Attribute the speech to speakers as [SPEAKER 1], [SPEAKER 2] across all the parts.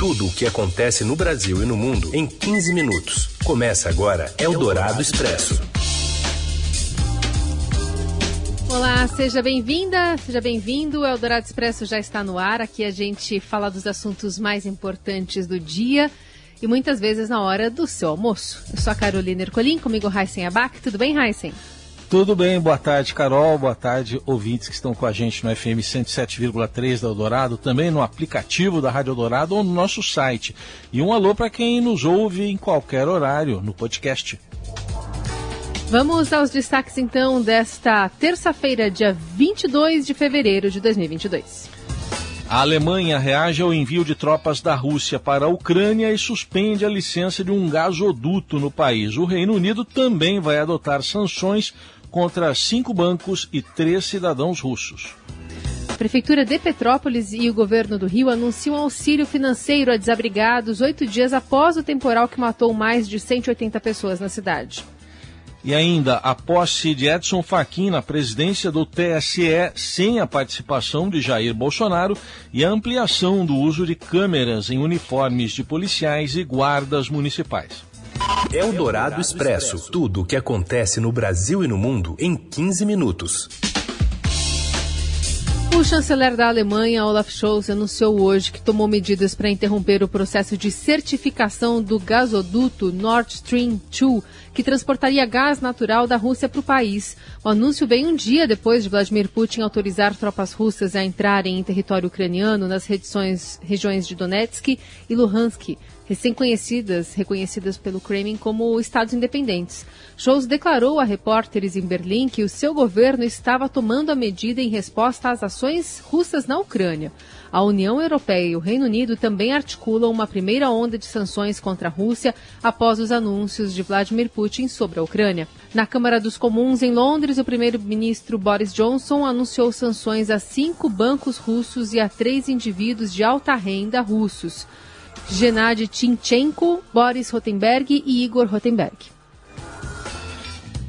[SPEAKER 1] Tudo o que acontece no Brasil e no mundo em 15 minutos. Começa agora Eldorado Expresso.
[SPEAKER 2] Olá, seja bem-vinda, seja bem-vindo. O Eldorado Expresso já está no ar. Aqui a gente fala dos assuntos mais importantes do dia e muitas vezes na hora do seu almoço. Eu sou a Carolina Ercolim, comigo Heisen Abac. Tudo bem, Heisen?
[SPEAKER 3] Tudo bem, boa tarde, Carol. Boa tarde, ouvintes que estão com a gente no FM 107,3 da Eldorado, também no aplicativo da Rádio Eldorado ou no nosso site. E um alô para quem nos ouve em qualquer horário no podcast.
[SPEAKER 2] Vamos aos destaques então desta terça-feira, dia 22 de fevereiro de 2022.
[SPEAKER 3] A Alemanha reage ao envio de tropas da Rússia para a Ucrânia e suspende a licença de um gasoduto no país. O Reino Unido também vai adotar sanções contra cinco bancos e três cidadãos russos.
[SPEAKER 2] A Prefeitura de Petrópolis e o governo do Rio anunciam auxílio financeiro a desabrigados oito dias após o temporal que matou mais de 180 pessoas na cidade.
[SPEAKER 3] E ainda a posse de Edson Fachin na presidência do TSE sem a participação de Jair Bolsonaro e a ampliação do uso de câmeras em uniformes de policiais e guardas municipais.
[SPEAKER 1] Eldorado Expresso. Tudo o que acontece no Brasil e no mundo em 15 minutos.
[SPEAKER 2] O chanceler da Alemanha, Olaf Scholz, anunciou hoje que tomou medidas para interromper o processo de certificação do gasoduto Nord Stream 2, que transportaria gás natural da Rússia para o país. O anúncio vem um dia depois de Vladimir Putin autorizar tropas russas a entrarem em território ucraniano nas regiões de Donetsk e Luhansk, recém-conhecidas, reconhecidas pelo Kremlin como estados independentes. Scholz declarou a repórteres em Berlim que o seu governo estava tomando a medida em resposta às ações russas na Ucrânia. A União Europeia e o Reino Unido também articulam uma primeira onda de sanções contra a Rússia após os anúncios de Vladimir Putin sobre a Ucrânia. Na Câmara dos Comuns, em Londres, o primeiro-ministro Boris Johnson anunciou sanções a cinco bancos russos e a três indivíduos de alta renda russos. Gennady Tinchenko, Boris Rotenberg e Igor Rotenberg.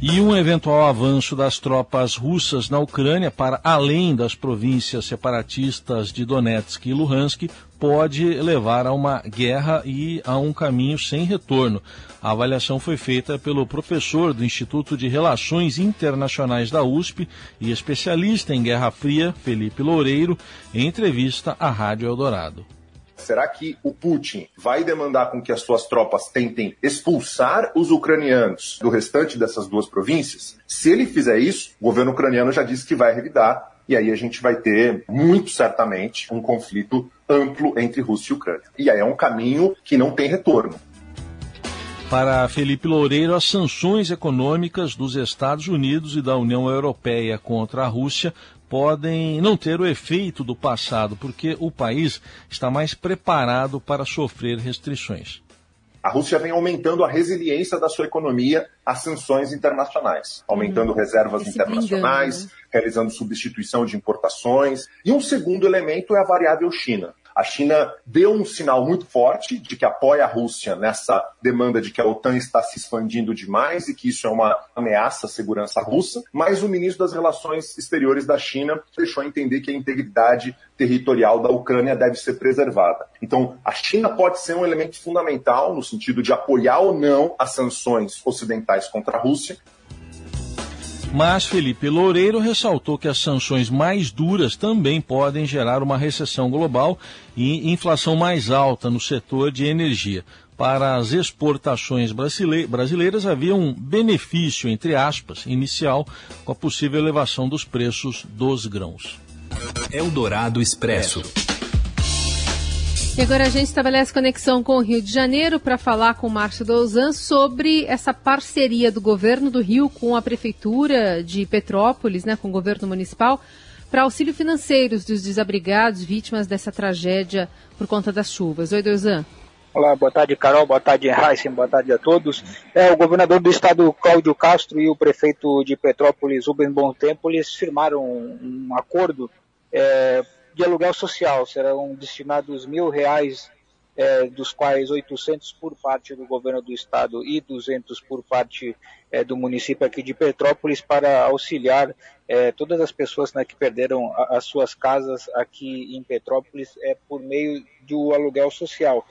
[SPEAKER 3] E um eventual avanço das tropas russas na Ucrânia para além das províncias separatistas de Donetsk e Luhansk pode levar a uma guerra e a um caminho sem retorno. A avaliação foi feita pelo professor do Instituto de Relações Internacionais da USP e especialista em Guerra Fria, Felipe Loureiro, em entrevista à Rádio Eldorado.
[SPEAKER 4] Será que o Putin vai demandar com que as suas tropas tentem expulsar os ucranianos do restante dessas duas províncias? Se ele fizer isso, o governo ucraniano já disse que vai revidar e aí a gente vai ter, muito certamente, um conflito amplo entre Rússia e Ucrânia. E aí é um caminho que não tem retorno.
[SPEAKER 3] Para Felipe Loureiro, as sanções econômicas dos Estados Unidos e da União Europeia contra a Rússia podem não ter o efeito do passado, porque o país está mais preparado para sofrer restrições.
[SPEAKER 4] A Rússia vem aumentando a resiliência da sua economia às sanções internacionais, aumentando hum, reservas internacionais, né? realizando substituição de importações. E um segundo elemento é a variável China. A China deu um sinal muito forte de que apoia a Rússia nessa demanda de que a OTAN está se expandindo demais e que isso é uma ameaça à segurança russa, mas o ministro das Relações Exteriores da China deixou a entender que a integridade territorial da Ucrânia deve ser preservada. Então, a China pode ser um elemento fundamental no sentido de apoiar ou não as sanções ocidentais contra a Rússia,
[SPEAKER 3] mas Felipe Loureiro ressaltou que as sanções mais duras também podem gerar uma recessão global e inflação mais alta no setor de energia. Para as exportações brasileiras havia um benefício, entre aspas, inicial com a possível elevação dos preços dos grãos.
[SPEAKER 1] Eldorado Expresso.
[SPEAKER 2] E agora a gente estabelece conexão com o Rio de Janeiro para falar com o Márcio Douzan sobre essa parceria do governo do Rio com a prefeitura de Petrópolis, né, com o governo municipal, para auxílio financeiro dos desabrigados vítimas dessa tragédia por conta das chuvas. Oi, Douzan.
[SPEAKER 5] Olá, boa tarde, Carol, boa tarde, Heisen, boa tarde a todos. É, o governador do estado, Cláudio Castro, e o prefeito de Petrópolis, Rubem Bom Tempo, eles firmaram um, um acordo é, de aluguel social. Serão destinados mil reais é, dos quais 800 por parte do governo do estado e 200 por parte é, do município aqui de Petrópolis para auxiliar é, todas as pessoas né, que perderam a, as suas casas aqui em Petrópolis é, por meio do aluguel social.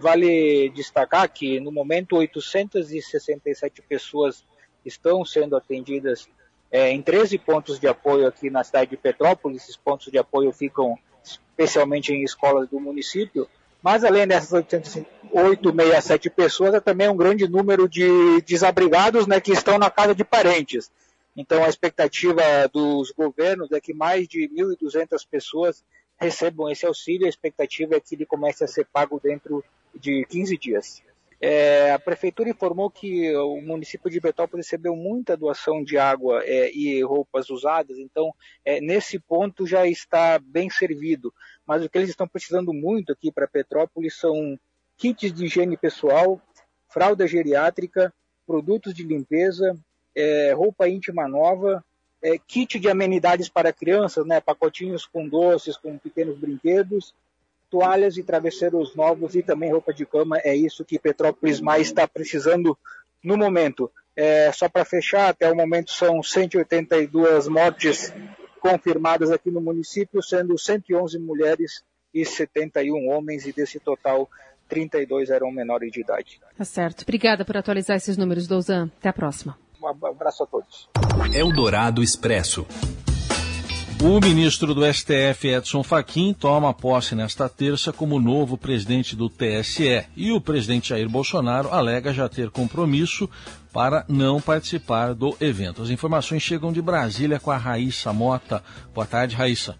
[SPEAKER 5] Vale destacar que no momento 867 pessoas estão sendo atendidas é, em 13 pontos de apoio aqui na cidade de Petrópolis. Esses pontos de apoio ficam especialmente em escolas do município. Mas além dessas 867 pessoas, é também um grande número de desabrigados né, que estão na casa de parentes. Então a expectativa dos governos é que mais de 1.200 pessoas recebam esse auxílio. A expectativa é que ele comece a ser pago dentro de 15 dias. É, a prefeitura informou que o município de Petrópolis recebeu muita doação de água é, e roupas usadas, então é, nesse ponto já está bem servido. Mas o que eles estão precisando muito aqui para Petrópolis são kits de higiene pessoal, fralda geriátrica, produtos de limpeza, é, roupa íntima nova, é, kit de amenidades para crianças, né, pacotinhos com doces, com pequenos brinquedos, toalhas e travesseiros novos e também roupa de cama. É isso que Petrópolis mais está precisando no momento. É, só para fechar, até o momento são 182 mortes confirmadas aqui no município, sendo 111 mulheres e 71 homens, e desse total, 32 eram menores de idade.
[SPEAKER 2] Tá certo. Obrigada por atualizar esses números, Douzan. Até a próxima.
[SPEAKER 5] Um abraço a todos.
[SPEAKER 1] Eldorado Expresso.
[SPEAKER 3] O ministro do STF, Edson Fachin, toma posse nesta terça como novo presidente do TSE e o presidente Jair Bolsonaro alega já ter compromisso para não participar do evento. As informações chegam de Brasília com a Raíssa Mota. Boa tarde, Raíssa.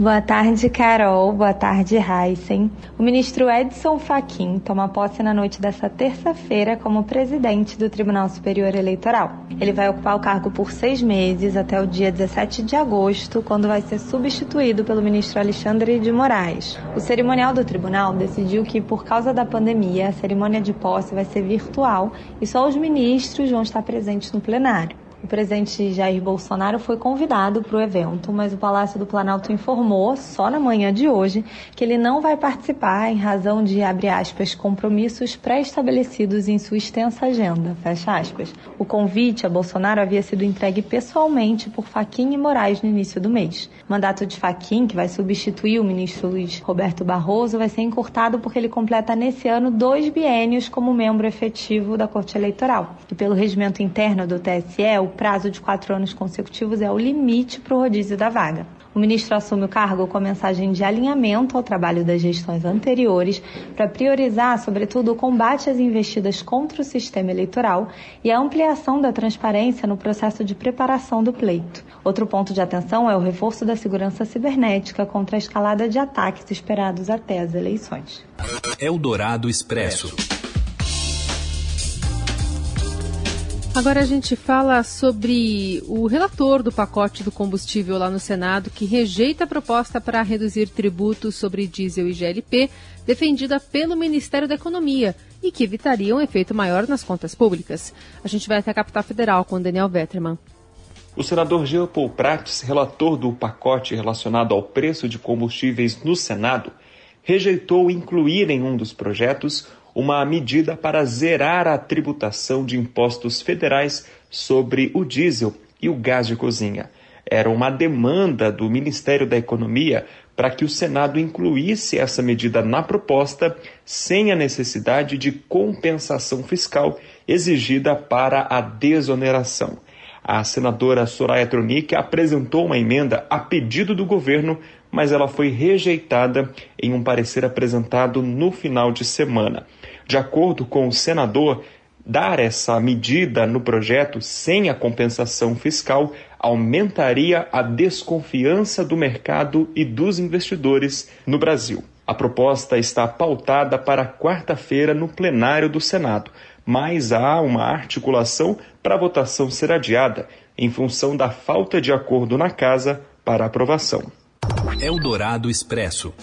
[SPEAKER 6] Boa tarde, Carol. Boa tarde, Heisen. O ministro Edson Fachin toma posse na noite desta terça-feira como presidente do Tribunal Superior Eleitoral. Ele vai ocupar o cargo por seis meses até o dia 17 de agosto, quando vai ser substituído pelo ministro Alexandre de Moraes. O cerimonial do tribunal decidiu que, por causa da pandemia, a cerimônia de posse vai ser virtual e só os ministros vão estar presentes no plenário. O presidente Jair Bolsonaro foi convidado para o evento, mas o Palácio do Planalto informou, só na manhã de hoje, que ele não vai participar em razão de, abre aspas, compromissos pré-estabelecidos em sua extensa agenda, fecha aspas. O convite a Bolsonaro havia sido entregue pessoalmente por Faquim e Moraes no início do mês. O mandato de Faquim, que vai substituir o ministro Luiz Roberto Barroso, vai ser encurtado porque ele completa nesse ano dois biênios como membro efetivo da Corte Eleitoral. E pelo regimento interno do TSE, o prazo de quatro anos consecutivos é o limite para o rodízio da vaga. O ministro assume o cargo com mensagem de alinhamento ao trabalho das gestões anteriores para priorizar, sobretudo, o combate às investidas contra o sistema eleitoral e a ampliação da transparência no processo de preparação do pleito. Outro ponto de atenção é o reforço da segurança cibernética contra a escalada de ataques esperados até as eleições.
[SPEAKER 1] Eldorado Expresso.
[SPEAKER 2] Agora a gente fala sobre o relator do pacote do combustível lá no Senado, que rejeita a proposta para reduzir tributos sobre diesel e GLP, defendida pelo Ministério da Economia, e que evitaria um efeito maior nas contas públicas. A gente vai até a capital federal com Daniel Vetterman.
[SPEAKER 7] O senador Jean Paul Prats, relator do pacote relacionado ao preço de combustíveis no Senado, rejeitou incluir em um dos projetos uma medida para zerar a tributação de impostos federais sobre o diesel e o gás de cozinha. Era uma demanda do Ministério da Economia para que o Senado incluísse essa medida na proposta sem a necessidade de compensação fiscal exigida para a desoneração. A senadora Soraya Tronic apresentou uma emenda a pedido do governo, mas ela foi rejeitada em um parecer apresentado no final de semana. De acordo com o senador, dar essa medida no projeto sem a compensação fiscal aumentaria a desconfiança do mercado e dos investidores no Brasil. A proposta está pautada para quarta-feira no plenário do Senado, mas há uma articulação para a votação ser adiada em função da falta de acordo na casa para aprovação.
[SPEAKER 1] Eldorado Expresso.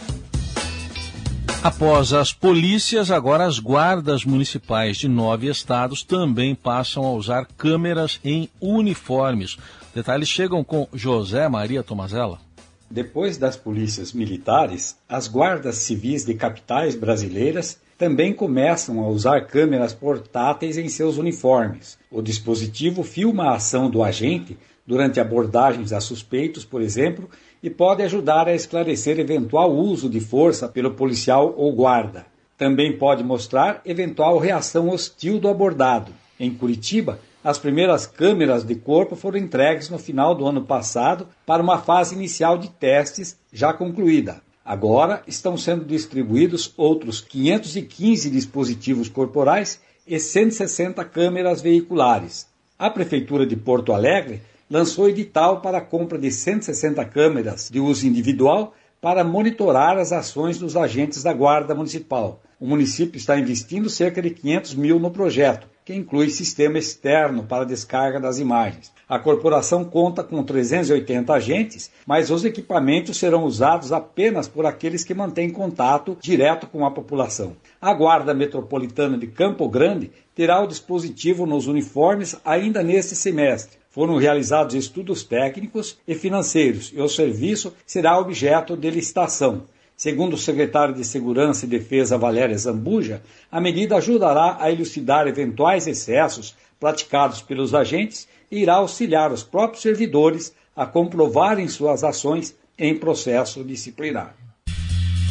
[SPEAKER 3] Após as polícias, agora as guardas municipais de nove estados também passam a usar câmeras em uniformes. Detalhes chegam com José Maria Tomazella.
[SPEAKER 8] Depois das polícias militares, as guardas civis de capitais brasileiras também começam a usar câmeras portáteis em seus uniformes. O dispositivo filma a ação do agente durante abordagens a suspeitos, por exemplo, e pode ajudar a esclarecer eventual uso de força pelo policial ou guarda. Também pode mostrar eventual reação hostil do abordado. Em Curitiba, as primeiras câmeras de corpo foram entregues no final do ano passado para uma fase inicial de testes já concluída. Agora estão sendo distribuídos outros 515 dispositivos corporais e 160 câmeras veiculares. A Prefeitura de Porto Alegre lançou edital para a compra de 160 câmeras de uso individual para monitorar as ações dos agentes da Guarda Municipal. O município está investindo cerca de 500 mil no projeto, que inclui sistema externo para descarga das imagens. A corporação conta com 380 agentes, mas os equipamentos serão usados apenas por aqueles que mantêm contato direto com a população. A Guarda Metropolitana de Campo Grande terá o dispositivo nos uniformes ainda neste semestre. Foram realizados estudos técnicos e financeiros e o serviço será objeto de licitação. Segundo o secretário de Segurança e Defesa Valéria Zambuja, a medida ajudará a elucidar eventuais excessos praticados pelos agentes e irá auxiliar os próprios servidores a comprovarem suas ações em processo disciplinar.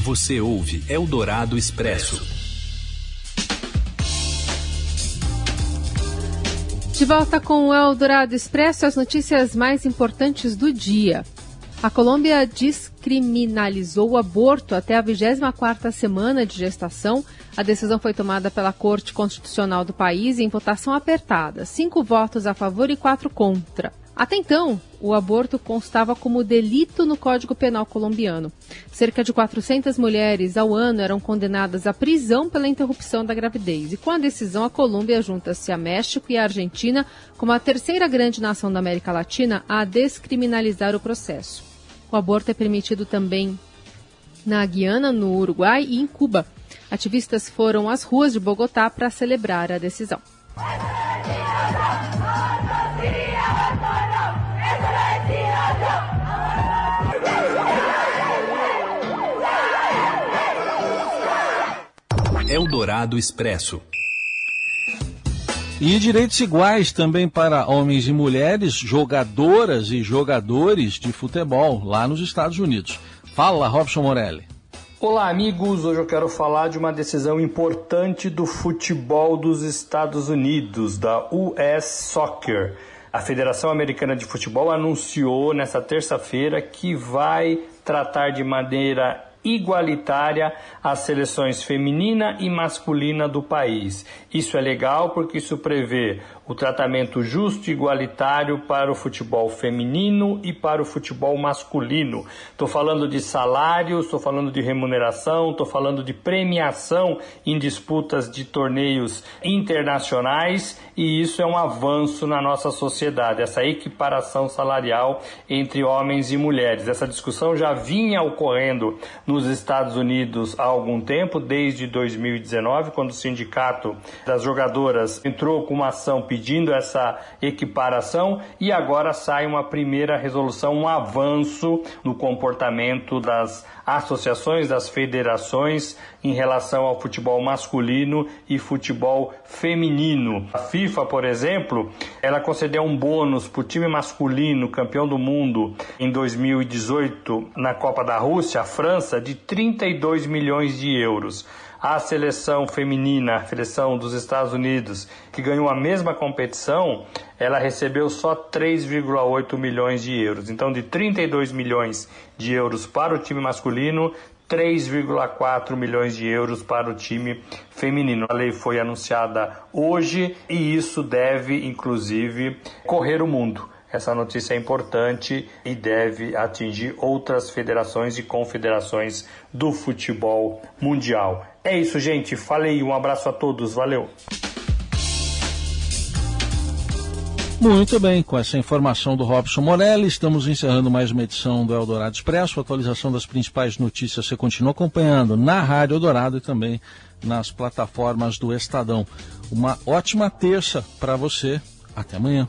[SPEAKER 1] Você ouve Eldorado Expresso.
[SPEAKER 2] De volta com o Eldorado Expresso, as notícias mais importantes do dia. A Colômbia descriminalizou o aborto até a 24ª semana de gestação. A decisão foi tomada pela Corte Constitucional do país em votação apertada, cinco votos a favor e quatro contra. Até então, o aborto constava como delito no Código Penal colombiano. Cerca de 400 mulheres ao ano eram condenadas à prisão pela interrupção da gravidez. E com a decisão, a Colômbia junta-se a México e a Argentina como a terceira grande nação da América Latina a descriminalizar o processo. O aborto é permitido também na Guiana, no Uruguai e em Cuba. Ativistas foram às ruas de Bogotá para celebrar a decisão.
[SPEAKER 1] Eldorado Expresso.
[SPEAKER 3] E direitos iguais também para homens e mulheres, jogadoras e jogadores de futebol lá nos Estados Unidos. Fala, Robson Morelli.
[SPEAKER 9] Olá, amigos. Hoje eu quero falar de uma decisão importante do futebol dos Estados Unidos, da US Soccer. A Federação Americana de Futebol anunciou nesta terça-feira que vai tratar de maneira igualitária às seleções feminina e masculina do país. Isso é legal porque isso prevê o tratamento justo e igualitário para o futebol feminino e para o futebol masculino. Estou falando de salários, estou falando de remuneração, estou falando de premiação em disputas de torneios internacionais e isso é um avanço na nossa sociedade, essa equiparação salarial entre homens e mulheres. Essa discussão já vinha ocorrendo nos Estados Unidos há algum tempo, desde 2019, quando o sindicato das jogadoras entrou com uma ação pedindo essa equiparação e agora sai uma primeira resolução, um avanço no comportamento das associações, das federações em relação ao futebol masculino e futebol feminino. A FIFA, por exemplo, ela concedeu um bônus para o time masculino campeão do mundo em 2018 na Copa da Rússia, a França, de 32 milhões de euros. A seleção feminina, a seleção dos Estados Unidos, que ganhou a mesma competição, ela recebeu só 3,8 milhões de euros. Então, de 32 milhões de euros para o time masculino, 3,4 milhões de euros para o time feminino. A lei foi anunciada hoje e isso deve, inclusive, correr o mundo. Essa notícia é importante e deve atingir outras federações e confederações do futebol mundial. É isso, gente. Falei. Um abraço a todos. Valeu.
[SPEAKER 3] Muito bem, com essa informação do Robson Morelli, estamos encerrando mais uma edição do Eldorado Expresso. A atualização das principais notícias você continua acompanhando na Rádio Eldorado e também nas plataformas do Estadão. Uma ótima terça para você. Até amanhã.